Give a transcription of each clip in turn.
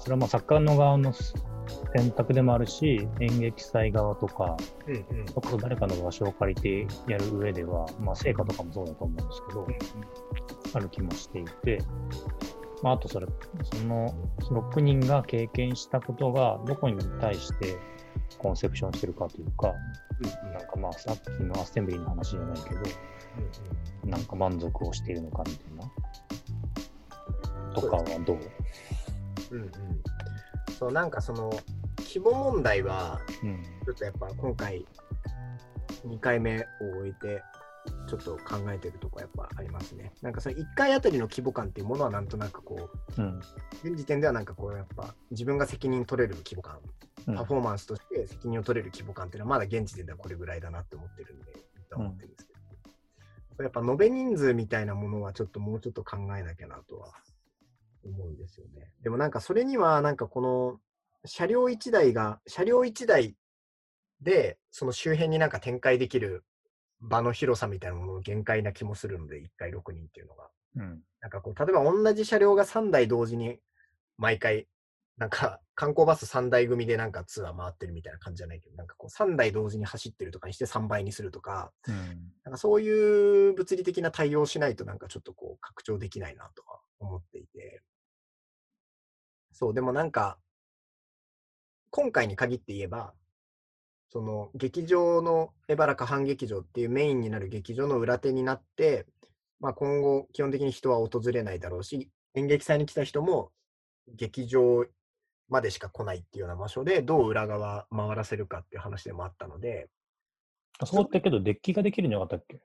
それはまあ作家の側の選択でもあるし、演劇祭側とか、うんうん。うんそれこそ誰かの場所を借りてやる上では、まあ成果とかもそうだと思うんですけど、ある気もしていて、まあ、あとそれ、その6人が経験したことがどこに対してコンセプションしてるかというか、なんかまあさっきのアッセンブリーの話じゃないけど、なんか満足をしているのかみたいな。とかはどう？うんうんそうなんかその規模問題はうん。ちょっとやっぱ今回2回目を終えてちょっと考えてるとこやっぱありますね。なんかその1回あたりの規模感っていうものはなんとなくこううん。現時点ではなんかこうやっぱ自分が責任取れる規模感、うんパフォーマンスとして責任を取れる規模感っていうのはまだ現時点ではこれぐらいだなって思ってるんで、とは思ってるんですけど、やっぱ延べ人数みたいなものはちょっともうちょっと考えなきゃなとは思うんですよね。でもなんかそれにはなんかこの車両1台が、車両1台でその周辺になんか展開できる場の広さみたいなものの限界な気もするので、1回6人っていうのが。うん。なんかこう、例えば同じ車両が3台同時に毎回、なんか観光バス3台組でなんかツアー回ってるみたいな感じじゃないけど、なんかこう3台同時に走ってるとかにして3倍にするとか、うん。なんかそういう物理的な対応をしないとなんかちょっとこう拡張できないなとは思っていて。そう、でもなんか、今回に限って言えば、その劇場のエバラカ半劇場っていうメインになる劇場の裏手になって、まあ、今後基本的に人は訪れないだろうし、演劇祭に来た人も劇場までしか来ないっていうような場所でどう裏側回らせるかっていう話でもあったので、あそこってけど、デッキができるんじゃなかったっけ？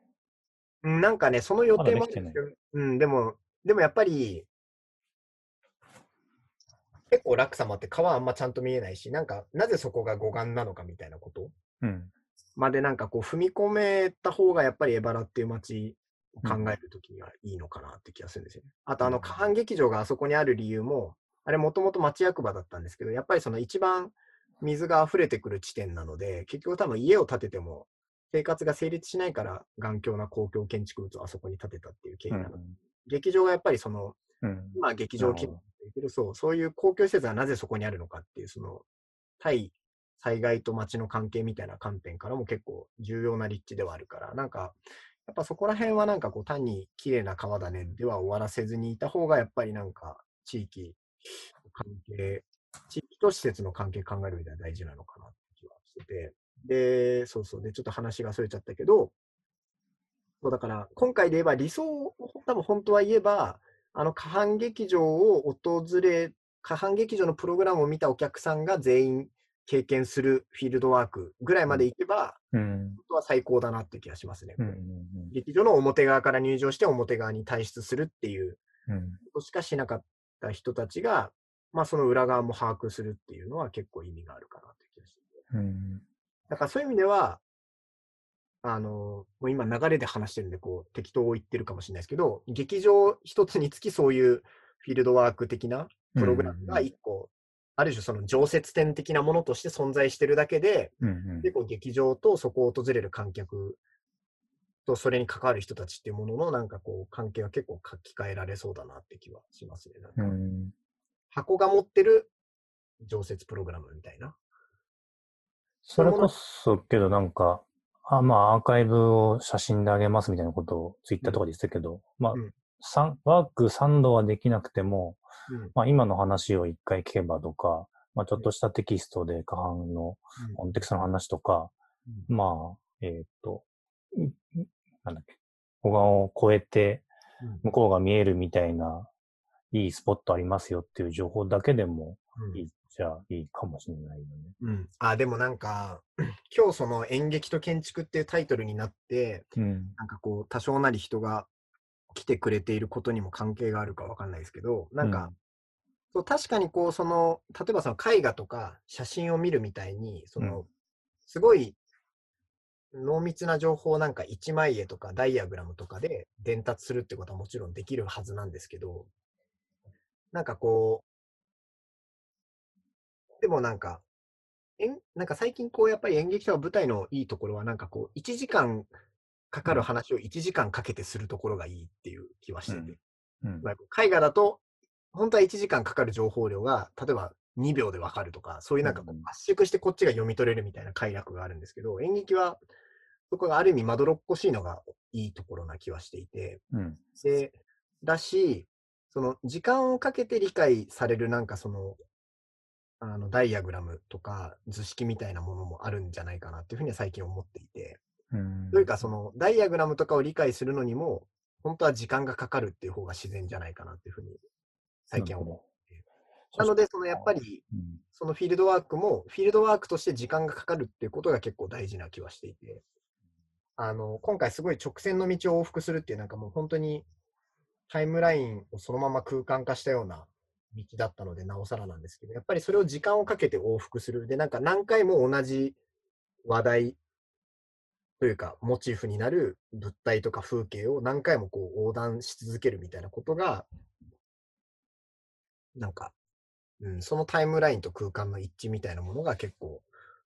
うんなんかね、その予定もまだできてない。うん、でも、でもやっぱり、結構落差もあって川あんまちゃんと見えないし、なんか、なぜそこが護岸なのかみたいなこと？うん。までなんかこう踏み込めた方がやっぱりエバラっていう街を考えるときにはいいのかなって気がするんですよね。あとあうんの、下半劇場があそこにある理由も、あれもともと町役場だったんですけど、やっぱりその一番水が溢れてくる地点なので、結局多分家を建てても生活が成立しないから、頑強な公共建築物をあそこに建てたっていう経緯うなので、ん。劇場がやっぱりその、うん。まあ劇場規模だけど、そう、そういう公共施設がなぜそこにあるのかっていう、その、対災害と街の関係みたいな観点からも結構重要な立地ではあるから、なんか、やっぱそこら辺はなんかこう単に綺麗な川だねでは終わらせずにいた方が、やっぱりなんか地域関係、地域と施設の関係考える上では大事なのかなって気はしてて、で、そうそう、で、ちょっと話がそれちゃったけど、そうだから、今回で言えば理想を多分本当は言えば、あの、下半劇場を訪れ、下半劇場のプログラムを見たお客さんが全員経験するフィールドワークぐらいまで行けば、うん。は最高だなって気がしますね。うん。うん。劇場の表側から入場して表側に退出するっていううん。ことしかしなかった人たちが、まあその裏側も把握するっていうのは結構意味があるかなって気がしてて。うん。だからそういう意味では、あの、もう今流れで話してるんで、こう、適当を言ってるかもしれないですけど、劇場一つにつきそういうフィールドワーク的なプログラムが一個、ある種その常設展的なものとして存在してるだけで、うん。結構劇場とそこを訪れる観客とそれに関わる人たちっていうもののなんかこう関係は結構書き換えられそうだなって気はしますね。なんかうん。箱が持ってる常設プログラムみたいな。それこそ、けどなんか、あ、まあ、アーカイブを写真であげますみたいなことをツイッターとかで言ってたけど、まあうん、三ワーク3度はできなくても、うん。まあ、今の話を一回聞けばとか、まあ、ちょっとしたテキストで下半のコンテクストの話とか、まあ、えーっと、んんなんだっけ、小川を越えて向こうが見えるみたいな、いいスポットありますよっていう情報だけでもうん。いいじゃあいいかもしれないよね。うん、あでもなんか今日その演劇と建築っていうタイトルになってうん。なんかこう多少なり人が来てくれていることにも関係があるかわかんないですけどなんか、そう確かにこうその例えばその絵画とか写真を見るみたいにその、うんすごい濃密な情報をなんか一枚絵とかダイアグラムとかで伝達するってことはもちろんできるはずなんですけどなんかこうでもなんか演なんか最近こうやっぱり演劇とか舞台のいいところはなんかこう1時間かかる話を1時間かけてするところがいいっていう気はしてて。うん。まあ絵画だと、本当は1時間かかる情報量が、例えば2秒でわかるとか、そういうなんかこうんう圧縮してこっちが読み取れるみたいな快楽があるんですけど、演劇は、そこがある意味まどろっこしいのがいいところな気はしていて、うん。で、だし、その時間をかけて理解されるなんかその、あのダイアグラムとか図式みたいなものもあるんじゃないかなっていうふうには最近思っていて、うん。というかそのダイアグラムとかを理解するのにも、本当は時間がかかるっていう方が自然じゃないかなっていうふうに最近は思う。なので、そのやっぱり、うん、そのフィールドワークも、フィールドワークとして時間がかかるっていうことが結構大事な気はしていて、あの、今回すごい直線の道を往復するっていう、なんかもう本当にタイムラインをそのまま空間化したような道だったので、なおさらなんですけど、やっぱりそれを時間をかけて往復する。で、なんか何回も同じ話題というか、モチーフになる物体とか風景を何回もこう横断し続けるみたいなことが、なんか、うん、そのタイムラインと空間の一致みたいなものが結構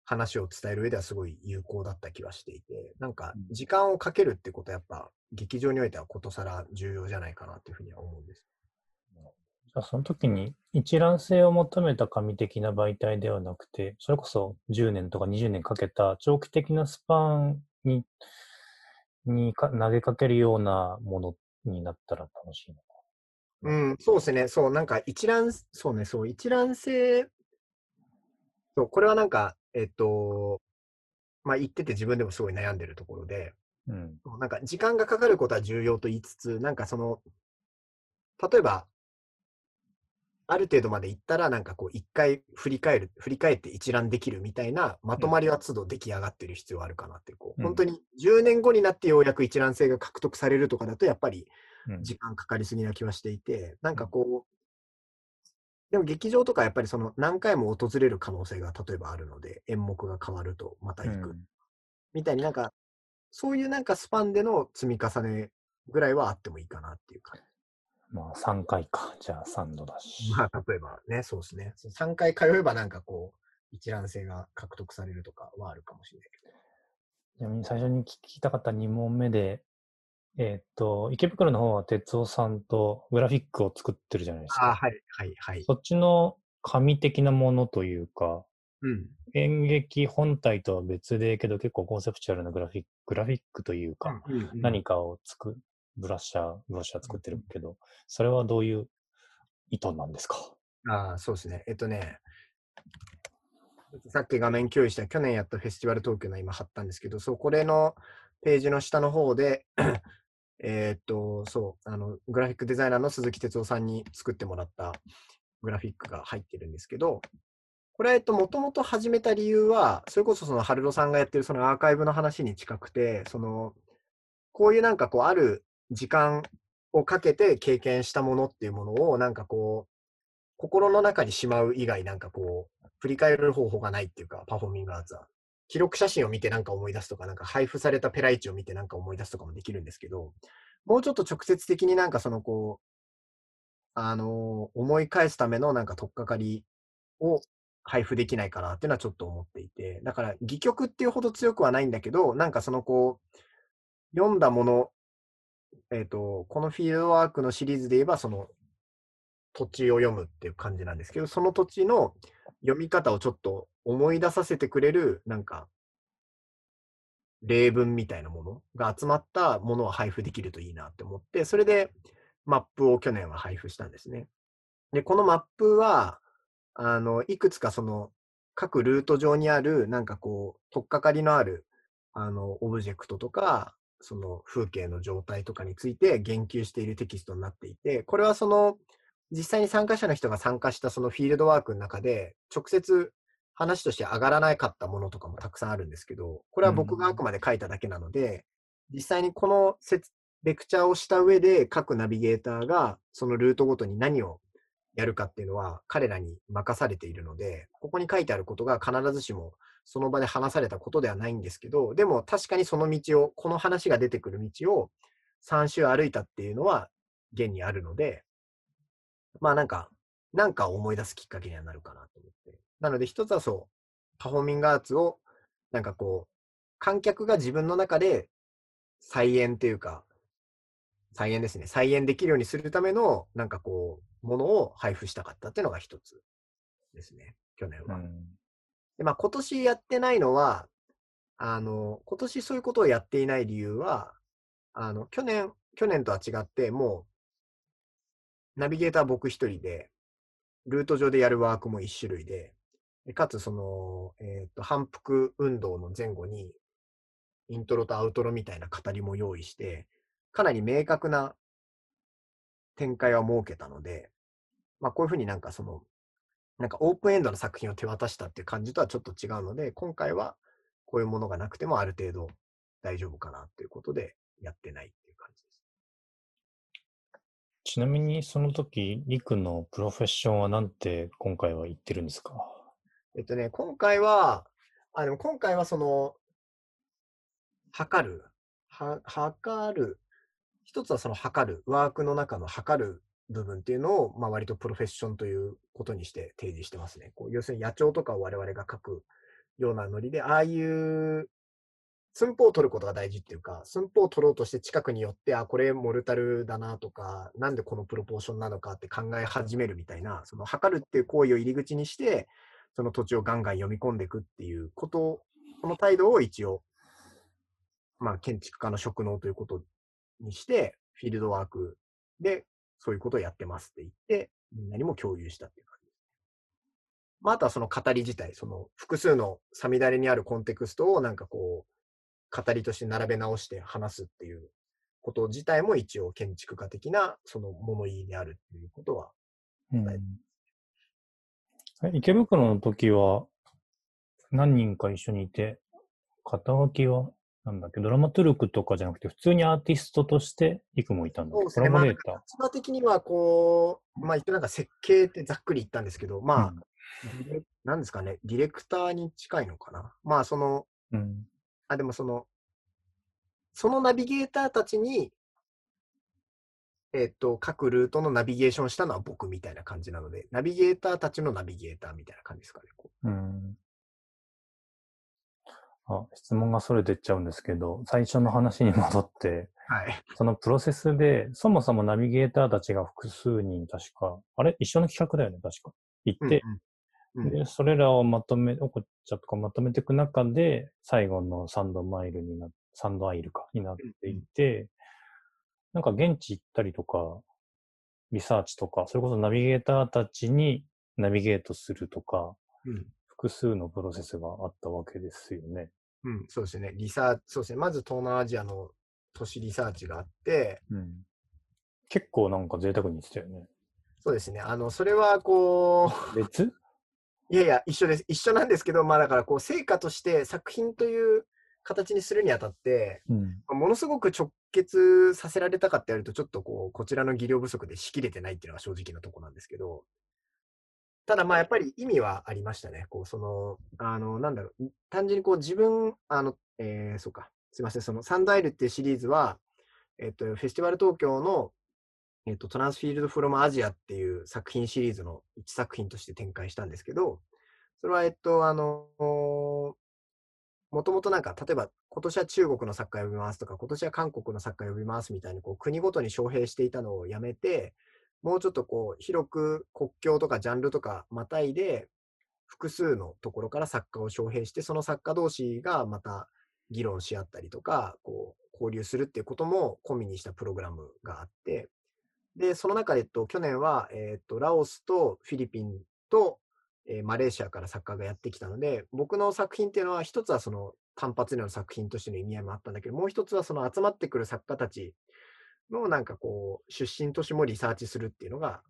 話を伝える上ではすごい有効だった気はしていて、なんかうん時間をかけるってことはやっぱ劇場においてはことさら重要じゃないかなっていうふうには思うんです。その時に一覧性を求めた紙的な媒体ではなくて、それこそ10年とか20年かけた長期的なスパンににか投げかけるようなものになったら楽しいのか。うん、そうですね。そう、なんか一覧、そうね、そう、一覧性、そう、これはなんか、えっと、まあ言ってて自分でもすごい悩んでるところで、うん。なんか時間がかかることは重要と言いつつ、なんかその、例えば、ある程度まで行ったら、なんかこう、一回振り返る、振り返って一覧できるみたいな、まとまりは都度出来上がってる必要はあるかなって、こう、うん。本当に10年後になってようやく一覧性が獲得されるとかだと、やっぱりうん。時間かかりすぎな気はしていて、なんかこう、でも劇場とかやっぱりその何回も訪れる可能性が例えばあるので、演目が変わるとまた行く。みたいになんか、そういうなんかスパンでの積み重ねぐらいはあってもいいかなっていう感じ。まあ3回か。じゃあ3度だし。まあ、例えばね、そうですね。3回通えばなんかこう、一覧性が獲得されるとかはあるかもしれないけど。ちなみに最初に聞きたかった2問目で、えーっと、池袋の方は哲夫さんとグラフィックを作ってるじゃないですああ、か。はい、はい、はい。そっちの紙的なものというか、うん。演劇本体とは別で、けど結構コンセプチュアルなグラフィック、グラフィックというか、うんうん何かを作ブラッシャー、ブラッシャー作ってるけど、それはどういう意図なんですか？ああ、そうですね。えっとね、さっき画面共有した去年やったフェスティバル東京の今貼ったんですけど、そう、これのページの下の方で、えーっと、そう、あの、グラフィックデザイナーの鈴木哲夫さんに作ってもらったグラフィックが入ってるんですけど、これは、えっと、もともと始めた理由は、それこそその、ハルロさんがやってるそのアーカイブの話に近くて、その、こういうなんかこう、ある時間をかけて経験したものっていうものを、なんかこう、心の中にしまう以外、なんかこう、振り返る方法がないっていうか、パフォーミングアーツは。記録写真を見てなんか思い出すとか、なんか配布されたペライチを見てなんか思い出すとかもできるんですけど、もうちょっと直接的になんかそのこう、あの思い返すためのなんか取っかかりを配布できないかなっていうのはちょっと思っていて、だから戯曲っていうほど強くはないんだけど、なんかそのこう、読んだもの、えっ、と、このフィールドワークのシリーズで言えば、その土地を読むっていう感じなんですけど、その土地の読み方をちょっと思い出させてくれる、なんか、例文みたいなものが集まったものを配布できるといいなって思って、それでマップを去年は配布したんですね。で、このマップは、あの、いくつかその、各ルート上にある、なんかこう、とっかかりのある、あの、オブジェクトとか、その風景の状態とかについて言及しているテキストになっていて、これはその、実際に参加者の人が参加したそのフィールドワークの中で、直接話として上がらなかったものとかもたくさんあるんですけど、これは僕があくまで書いただけなので、実際にこのレクチャーをした上で各ナビゲーターがそのルートごとに何をやるかっていうのは彼らに任されているので、ここに書いてあることが必ずしもその場で話されたことではないんですけど、でも確かにその道を、この話が出てくる道を3周歩いたっていうのは現にあるので、まあなんか、なんか思い出すきっかけにはなるかなと思って。なので一つはそう、パフォーミングアーツをなんかこう、観客が自分の中で再演というか、再演ですね。再演できるようにするための、なんかこう、ものを配布したかったっていうのが一つですね、去年は。うんで、まあ今年やってないのは、あの、今年そういうことをやっていない理由は、あの、去年、去年とは違って、もう、ナビゲーター僕一人で、ルート上でやるワークも一種類で、でかつその、えっ、と、反復運動の前後に、イントロとアウトロみたいな語りも用意して、かなり明確な展開は設けたので、まあこういうふうになんかその、なんかオープンエンドの作品を手渡したっていう感じとはちょっと違うので、今回はこういうものがなくてもある程度大丈夫かなということでやってないっていう感じです。ちなみにその時、リクのプロフェッションはなんて今回は言ってるんですか？えっとね、今回は、あ、でも今回はその、測る、は、測る、一つはその測る、ワークの中の測る部分っていうのを、まあ割とプロフェッションということにして提示してますね。こう要するに野鳥とかを我々が書くようなノリで、ああいう寸法を取ることが大事っていうか、寸法を取ろうとして近くに寄って、あ、これモルタルだなとか、なんでこのプロポーションなのかって考え始めるみたいな、その測るっていう行為を入り口にして、その土地をガンガン読み込んでいくっていうこと、この態度を一応、まあ建築家の職能ということにして、フィールドワークでそういうことをやってますって言って、みんなにも共有したっていう感じです。まあ、あとはその語り自体、その複数のサミダレにあるコンテクストをなんかこう、語りとして並べ直して話すっていうこと自体も一応建築家的なその物言いであるっていうことは、うんはいえ池袋の時は何人か一緒にいて、肩書きはなんだっけ、ドラマトゥルクとかじゃなくて、普通にアーティストとしてリクもいたんだそうですね。立場的にはこう、まあ一応なんか設計ってざっくり言ったんですけど、まあ、ディレなんですかね、ディレクターに近いのかな。まあその、うん、うんあ、でもその、そのナビゲーターたちに、えっと、各ルートのナビゲーションしたのは僕みたいな感じなので、ナビゲーターたちのナビゲーターみたいな感じですかね。こうんあ、質問がそれてっちゃうんですけど、最初の話に戻って、うはい。そのプロセスで、そもそもナビゲーターたちが複数人確か、あれ？一緒の企画だよね、確か。行って、うんうん、で、それらをまとめ、おこっちゃとかまとめていく中で、最後のサンドマイルにな、サンドアイルか、になっていて、なんか現地行ったりとか、リサーチとか、それこそナビゲーターたちにナビゲートするとか、うん複数のプロセスがあったわけですよね。うん、そうですね。リサーチ、そうですね。まず東南アジアの都市リサーチがあって、うん。結構なんか贅沢に言ってたよね。そうですね。あの、それはこう、別？いやいや、一緒です。一緒なんですけど、まあだからこう、成果として作品という形にするにあたって、うん。ものすごく直結させられたかってやると、ちょっとこう、こちらの技量不足でしきれてないっていうのが正直なとこなんですけど、ただまあやっぱり意味はありましたね。こう、その、あの、なんだろう、単純にこう自分、あの、えー、そうか、すいません、そのサンダイルっていうシリーズは、えっと、フェスティバル東京の、えっと、トランスフィールドフロムアジアっていう作品シリーズの一作品として展開したんですけど、それは、えっと、あの、もともとなんか、例えば、今年は中国の作家呼びますとか、今年は韓国の作家呼びますみたいに、こう、国ごとに招聘していたのをやめて、もうちょっとこう、広く国境とかジャンルとかまたいで、複数のところから作家を招聘して、その作家同士がまた議論し合ったりとか、こう、交流するっていうことも込みにしたプログラムがあって、で、その中で、と、去年は、えっと、ラオスとフィリピンと、えーマレーシアから作家がやってきたので、僕の作品っていうのは、一つはその単発での作品としての意味合いもあったんだけど、もう一つはその集まってくる作家たちのなんかこう、出身都市もリサーチするっていうのが、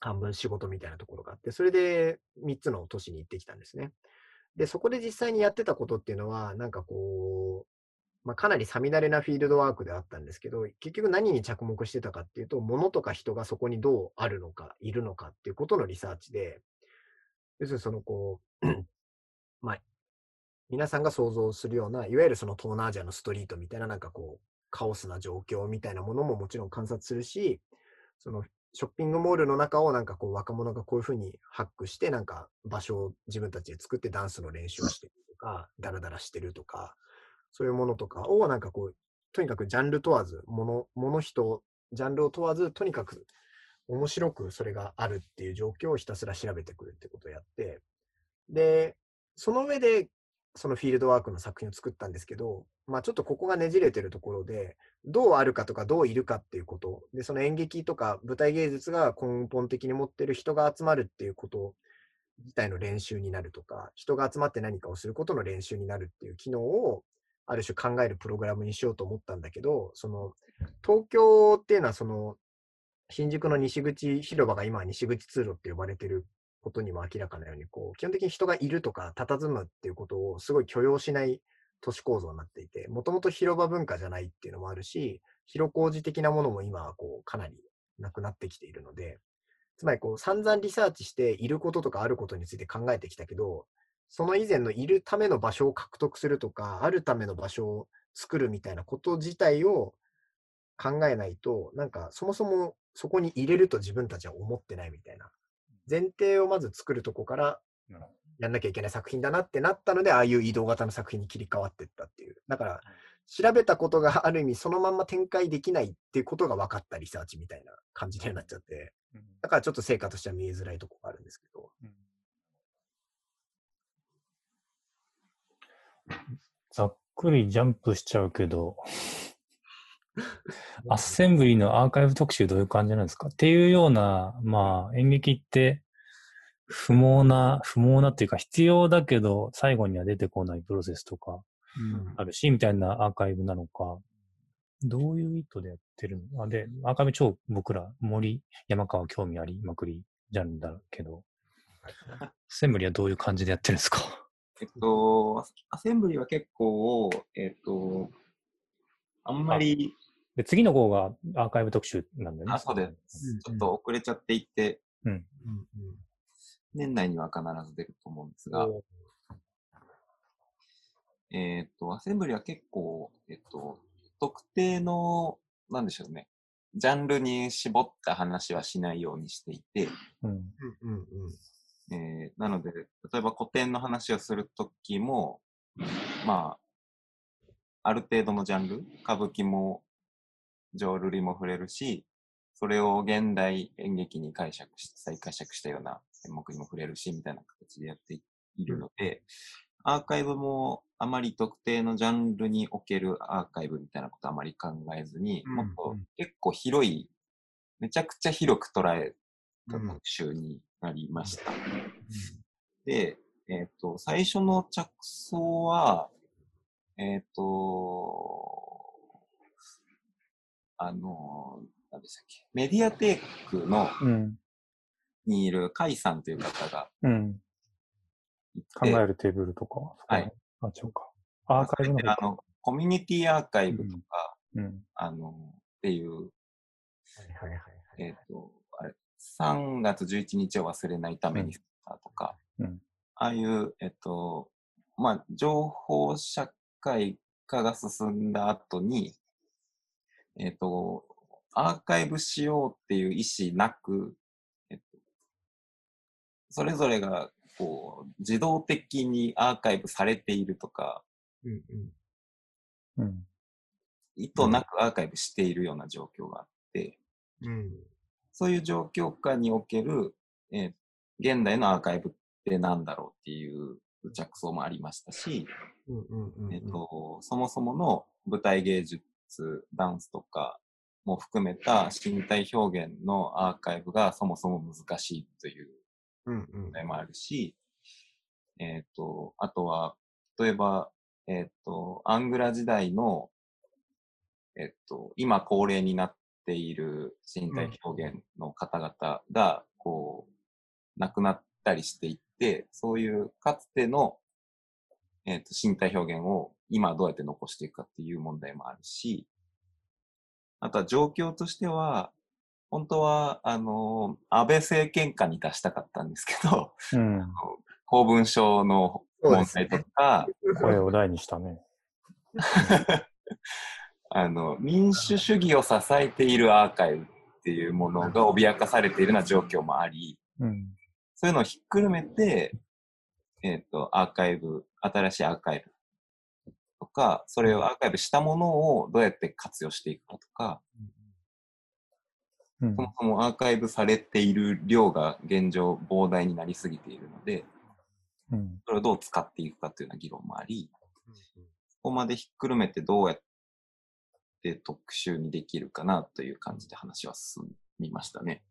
半分仕事みたいなところがあって、それで3つの都市に行ってきたんですね。で、そこで実際にやってたことっていうのは、なんかこう、まあ、かなりさみだれなフィールドワークであったんですけど、結局何に着目してたかっていうと、物とか人がそこにどうあるのか、いるのかっていうことのリサーチで、要するにそのこう、まあ、皆さんが想像するような、いわゆるその東南アジアのストリートみたいななんかこう、カオスな状況みたいなものももちろん観察するし、そのショッピングモールの中をなんかこう若者がこういうふうにハックして、なんか場所を自分たちで作ってダンスの練習をしてるとか、ダラダラしてるとか、そういうものとかをなんかこう、とにかくジャンル問わず、もの、もの人、ジャンルを問わず、とにかく面白くそれがあるっていう状況をひたすら調べてくるってことをやって、で、その上で、そのフィールドワークの作品を作ったんですけど、まあちょっとここがねじれてるところで、どうあるかとかどういるかっていうこと、で、その演劇とか舞台芸術が根本的に持ってる人が集まるっていうこと自体の練習になるとか、人が集まって何かをすることの練習になるっていう機能を、ある種考えるプログラムにしようと思ったんだけど、その、東京っていうのはその、新宿の西口広場が今西口通路って呼ばれてることにも明らかなように、こう、基本的に人がいるとか、佇むっていうことをすごい許容しない都市構造になっていて、もともと広場文化じゃないっていうのもあるし、広小路的なものも今はこう、かなりなくなってきているので、つまりこう、散々リサーチして、いることとかあることについて考えてきたけど、その以前のいるための場所を獲得するとか、あるための場所を作るみたいなこと自体を考えないと、なんかそもそもそこに入れると自分たちは思ってないみたいな。前提をまず作るとこからやんなきゃいけない作品だなってなったので、ああいう移動型の作品に切り替わっていったっていう。だから、調べたことがある意味そのまんま展開できないっていうことが分かったリサーチみたいな感じになっちゃって、どだからちょっと成果としては見えづらいところがあるんですけど。うん。ざっくりジャンプしちゃうけど、アッセンブリのアーカイブ特集どういう感じなんですか？っていうような、まあ演劇って不毛な、不毛なっていうか必要だけど最後には出てこないプロセスとかあるし、みたいなアーカイブなのか、どういう意図でやってるの？あで、アーカイブ超僕ら森、山川興味ありまくりジャンルだけど、センブリはどういう感じでやってるんですか？えっと、アセンブリは結構、えっと、あんまり、で、次の号がアーカイブ特集なんだよね。あ、そうでうん。す。ちょっと遅れちゃっていって、うんうん年内には必ず出ると思うんですが、おえっと、アセンブリは結構、えっと、特定の、なんでしょうね、ジャンルに絞った話はしないようにしていて、うん。うんうんえーなので、例えば古典の話をするときも、まあ、ある程度のジャンル、歌舞伎も、浄瑠璃も触れるし、それを現代演劇に解釈し、再解釈したような演目にも触れるし、みたいな形でやっているので、アーカイブもあまり特定のジャンルにおけるアーカイブみたいなことあまり考えずに、うんもっとうん結構広い、めちゃくちゃ広く捉えたうん特集になりました。で、えっ、と、最初の着想は、えっ、と、あの、何でしたっけ、メディアテークの、うん。にいるカイさんという方がうん。考えるテーブルとか。はい。あ、違うか。アーカイブの。あの、コミュニティアーカイブとか、うん。あの、っていう、はいはいはいはい。えっ、と、あれ、3月11日を忘れないためにとか、うん。ああいう、えっと、まあ、情報社会化が進んだ後に、えっと、アーカイブしようっていう意思なく、えっと、それぞれが、こう、自動的にアーカイブされているとか、うんうん。うん。意図なくアーカイブしているような状況があって、うん。そういう状況下における、えー現代のアーカイブってなんだろうっていう着想もありましたし、そもそもの舞台芸術、ダンスとかも含めた身体表現のアーカイブがそもそも難しいという問題もあるし、えっと、あとは、例えば、えっと、アングラ時代の、えっと、今高齢になっている身体表現の方々が、こう、亡くなったりしていって、そういうかつての、えっと、身体表現を今どうやって残していくかっていう問題もあるし、あとは状況としては、本当は、あの、安倍政権下に出したかったんですけど、うん。公文書の問題とか、声を大にしたね。あの、民主主義を支えているアーカイブっていうものが脅かされているような状況もあり、うん。そういうのをひっくるめて、えっ、と、アーカイブ、新しいアーカイブとか、それをアーカイブしたものをどうやって活用していくかとか、うんそもそもアーカイブされている量が現状膨大になりすぎているので、うん。それをどう使っていくかというような議論もあり、そこまでひっくるめてどうやって特集にできるかなという感じで話は進みましたね。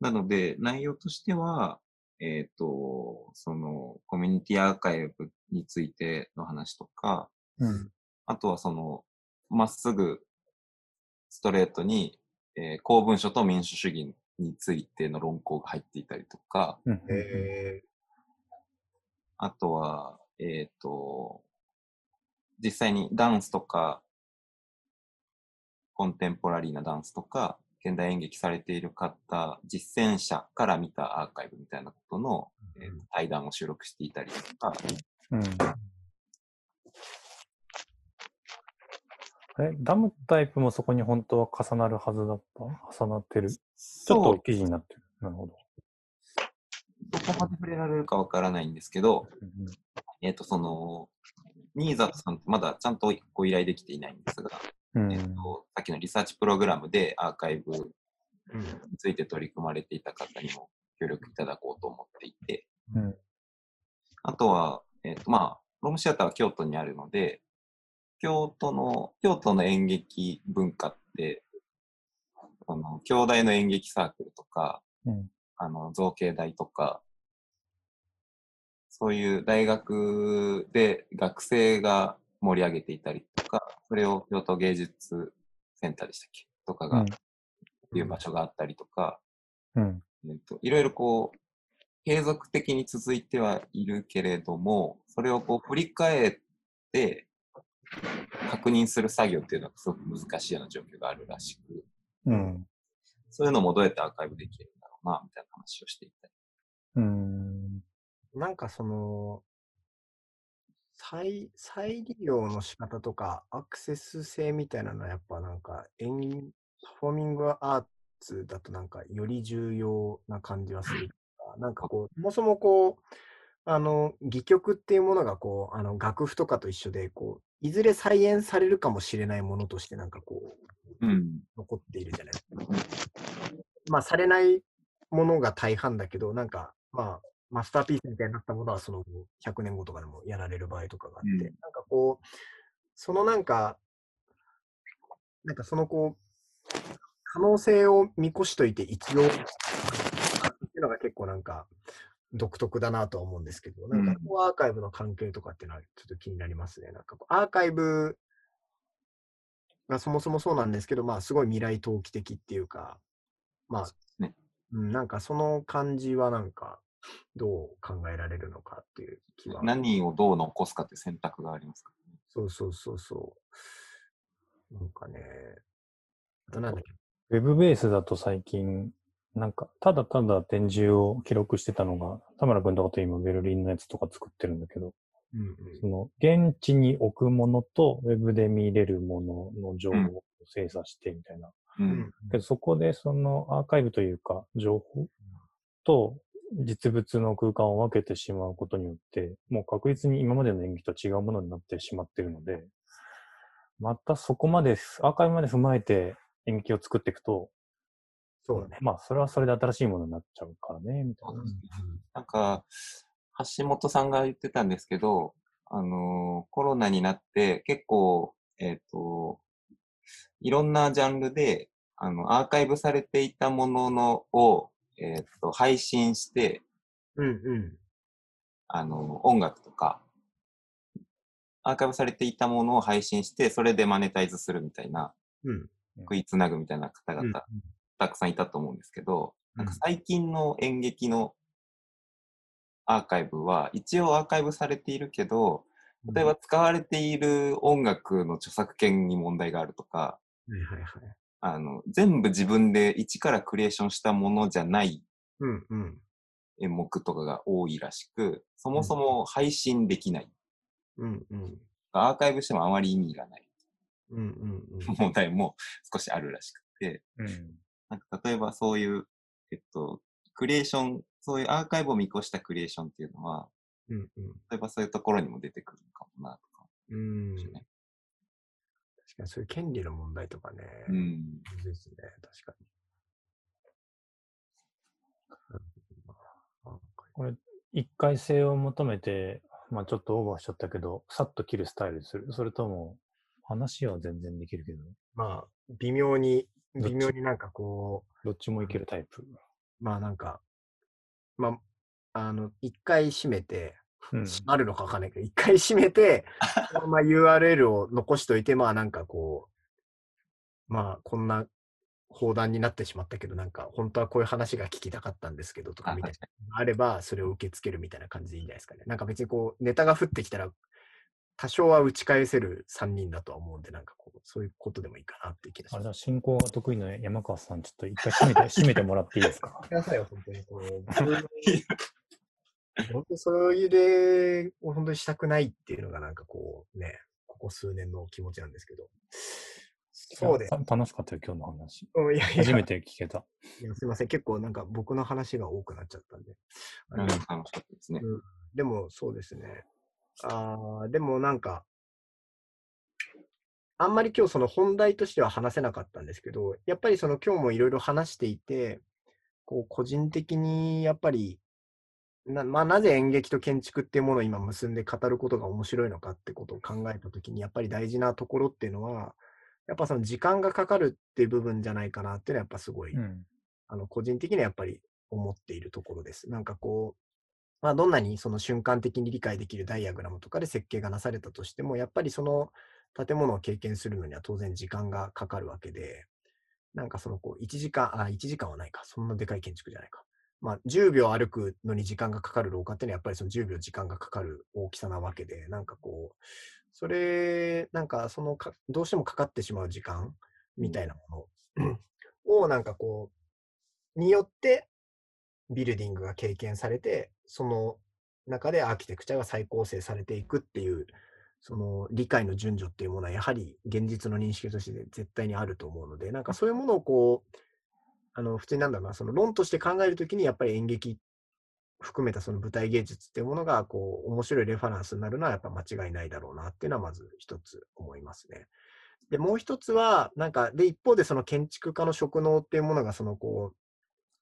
なので、内容としては、えっ、と、その、コミュニティアーカイブについての話とか、うん。あとはその、まっすぐ、ストレートに、えー公文書と民主主義についての論考が入っていたりとか、うん。えあとは、えっ、と、実際にダンスとか、コンテンポラリーなダンスとか、現代演劇されている方、実践者から見たアーカイブみたいなことの、えーと対談を収録していたりとか、うんえ、ダムタイプもそこに本当は重なるはずだった？重なってる？ちょっと記事になってる。なるほど。どこまで触れられるかわからないんですけど、うんえっ、と、その、ニーザさんってまだちゃんとご依頼できていないんですが、うんえっ、と、さっきのリサーチプログラムでアーカイブうんについて取り組まれていた方にも協力いただこうと思っていて、うんあとは、えっ、と、まあ、ロームシアターは京都にあるので、京都の、京都の演劇文化って、あの、兄弟の演劇サークルとか、うん。あの、造形大とか、そういう大学で学生が盛り上げていたりとか、それを京都芸術センターでしたっけ？とかが、うん。いう場所があったりとか、うん。えっと、いろいろこう、継続的に続いてはいるけれども、それをこう振り返って確認する作業っていうのがすごく難しいような状況があるらしく、うんそういうのもどうやってアーカイブできるんだろうな、みたいな話をしていたり。うんなんかその、再、再利用の仕方とか、アクセス性みたいなのはやっぱなんか、演、パフォーミングアーツだとなんかより重要な感じはする。なんかこう、そもそもこう、あの、戯曲っていうものがこう、あの、楽譜とかと一緒で、こう、いずれ再演されるかもしれないものとしてなんかこう、うん。残っているじゃないですか。まあ、されないものが大半だけど、なんか、まあ、マスターピースみたいになったものは、その後、100年後とかでもやられる場合とかがあって、うんなんかこう、そのなんか、なんかそのこう、可能性を見越しといて一応、っていうのが結構なんか、独特だなとは思うんですけど、なんかアーカイブの関係とかっていうのはちょっと気になりますね。なんかこうアーカイブがそもそもそうなんですけど、まあすごい未来投機的っていうか、まあ、ねうん、なんかその感じはなんか、どう考えられるのかっていう気は。何をどう残すかっていう選択がありますかそうそうそうそう。なんかね、あとなんだっけ、ウェブベースだと最近、なんか、ただただ展示を記録してたのが、田村君とかと今ベルリンのやつとか作ってるんだけど、うんうんその、現地に置くものと、ウェブで見れるものの情報を精査してみたいな。ううんん。けど、そこでそのアーカイブというか、情報と実物の空間を分けてしまうことによって、もう確実に今までの演技と違うものになってしまっているので、またそこまで、アーカイブまで踏まえて演劇を作っていくと、そうだね。まあ、それはそれで新しいものになっちゃうからね、みたいな。なんか、橋本さんが言ってたんですけど、あのーコロナになって結構、えっ、と、いろんなジャンルで、あの、アーカイブされていたもののを、えっ、と、配信して、うんうん。あの、音楽とか、アーカイブされていたものを配信して、それでマネタイズするみたいな、うん。食いつなぐみたいな方うん々、たくさんいたと思うんですけど、うんなんか最近の演劇のアーカイブは、一応アーカイブされているけど、例えば使われている音楽の著作権に問題があるとか、はいはいはい。あの、全部自分で一からクリエーションしたものじゃない。演目とかが多いらしく、そもそも配信できない。うんうん。アーカイブしてもあまり意味がないうんうんうん。問題も少しあるらしくて、うん。なんか例えばそういう、えっと、クリエーション、そういうアーカイブを見越したクリエーションっていうのは、うんうん。例えばそういうところにも出てくるのかもなとかうん。ですね。確かにそういう権利の問題とかね。うん。ですね、確かに。これ、一回性を求めて、まあちょっとオーバーしちゃったけど、さっと切るスタイルにする。それとも、話は全然できるけど、まあ、微妙に、微妙になんかこどっちもいけるタイプ。う、まあなんか、まあ、あの、一回閉めて、うん。閉まるのかわかんないけど、一回閉めて、まま URL を残しといて、まあなんかこう、まあこんな放談になってしまったけど、なんか本当はこういう話が聞きたかったんですけどとかあみたいなあれば、それを受け付けるみたいな感じでいいんじゃないですかね。なんか別にこう、ネタが降ってきたら、多少は打ち返せる3人だとは思うんで、なんかこう、そういうことでもいいかなっていう気がします。あれだ、進行が得意な山川さん、ちょっと一回閉めて、閉めてもらっていいですか？くださいよ、本当に。こう本当にそういう例を本当にしたくないっていうのがなんかこうね、ここ数年の気持ちなんですけど。そうです。楽しかったよ、今日の話。うんいやいや初めて聞けた。いやすいません。結構なんか僕の話が多くなっちゃったんで。あうん、れ楽しかったですね。でもそうですね。あーでもなんか、あんまり今日その本題としては話せなかったんですけど、やっぱりその今日もいろいろ話していて、こう個人的にやっぱりな,、まあ、なぜ演劇と建築っていうものを今結んで語ることが面白いのかってことを考えたときに、やっぱり大事なところっていうのは、やっぱその時間がかかるっていう部分じゃないかなっていうのはやっぱすごい、うん。あの個人的にはやっぱり思っているところです。なんかこう、まあ、どんなにその瞬間的に理解できるダイアグラムとかで設計がなされたとしても、やっぱりその建物を経験するのには当然時間がかかるわけで、なんかそのこう1時間、あ、1時間はないか、そんなでかい建築じゃないか。まあ、10秒歩くのに時間がかかる廊下っていうのはやっぱりその10秒時間がかかる大きさなわけで、なんかこう、それ、なんかそのか、どうしてもかかってしまう時間みたいなものを、なんかこう、によってビルディングが経験されて、その中でアーキテクチャが再構成されていくっていう、その理解の順序っていうものはやはり現実の認識として絶対にあると思うので、なんかそういうものをこう、あの普通になんだろうな、その論として考えるときにやっぱり演劇含めたその舞台芸術っていうものがこう面白いレファランスになるのはやっぱ間違いないだろうなっていうのはまず一つ思いますね。で、もう一つは、なんか、で、一方でその建築家の職能っていうものがそのこ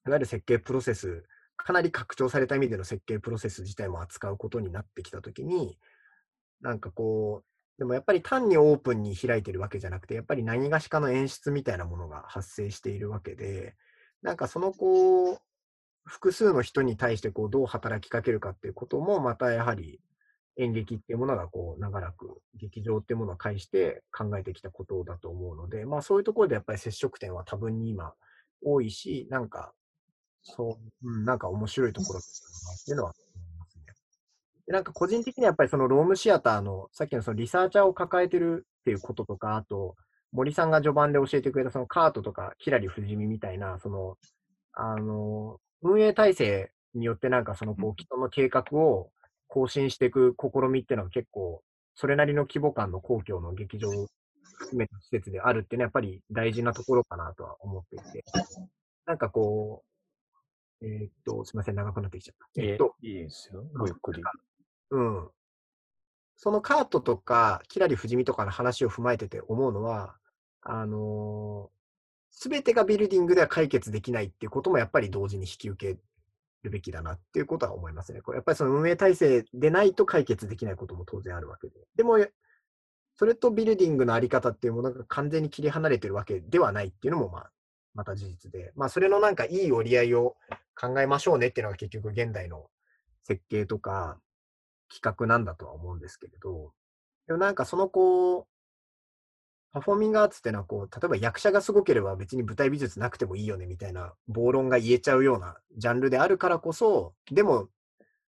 う、いわゆる設計プロセス、かなり拡張された意味での設計プロセス自体も扱うことになってきたときに、なんかこう、でもやっぱり単にオープンに開いてるわけじゃなくて、やっぱり何がしかの演出みたいなものが発生しているわけで、なんかそのこう、複数の人に対してこうどう働きかけるかっていうことも、またやはり演劇っていうものがこう長らく劇場っていうものを介して考えてきたことだと思うので、まあそういうところでやっぱり接触点は多分に今多いし、なんか、そう、うん、なんか面白いところっていうのは思いますね。でなんか個人的にはやっぱりそのロームシアターのさっきのそのリサーチャーを抱えてるっていうこととか、あと森さんが序盤で教えてくれたそのカートとかキラリ不死身みたいな、その、あの、運営体制によってなんかそのこう人の計画を更新していく試みっていうのが結構それなりの規模感の公共の劇場を含めた施設であるっていうのはやっぱり大事なところかなとは思っていて、なんかこう、えーっと、すみません、長くなってきちゃった。ええっと、いいですよ。ごゆっくり。うん。そのカートとか、キラリ不死身とかの話を踏まえてて思うのは、あのすべてがビルディングでは解決できないっていうこともやっぱり同時に引き受けるべきだなっていうことは思いますね。これやっぱりその運営体制でないと解決できないことも当然あるわけで。でも、それとビルディングのあり方っていうものが完全に切り離れてるわけではないっていうのも、まあ、また事実で。まあ、それのなんかいい折り合いを考えましょうねっていうのが結局現代の設計とか企画なんだとは思うんですけれど、でもなんかそのこう、パフォーミングアーツっていうのはこう、例えば役者がすごければ別に舞台美術なくてもいいよねみたいな暴論が言えちゃうようなジャンルであるからこそ、でも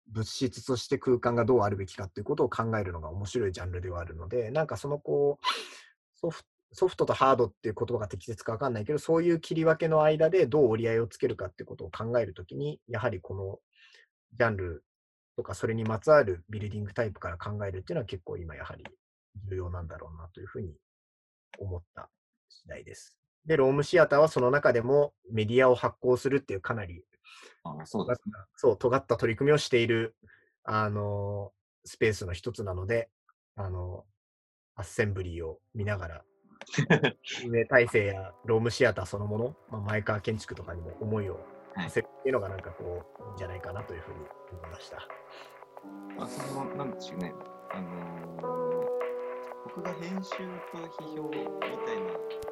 物質として空間がどうあるべきかっていうことを考えるのが面白いジャンルではあるので、なんかそのこう、ソフソフトとハードっていう言葉が適切かわかんないけど、そういう切り分けの間でどう折り合いをつけるかっていうことを考えるときに、やはりこのジャンルとかそれにまつわるビルディングタイプから考えるっていうのは結構今やはり重要なんだろうなというふうに思った次第です。で、ロームシアターはその中でもメディアを発行するっていうかなりあそうですね。たそう尖った取り組みをしているあのスペースの一つなので、あのアッセンブリーを見ながら、運営体制やロームシアターそのもの、まあ、前川建築とかにも思いをはい馳せるっていうのがなんかこう、いいんじゃないかなというふうに思いました。まあ、その、なんでしょうね。あのー僕が編集と批評みたいな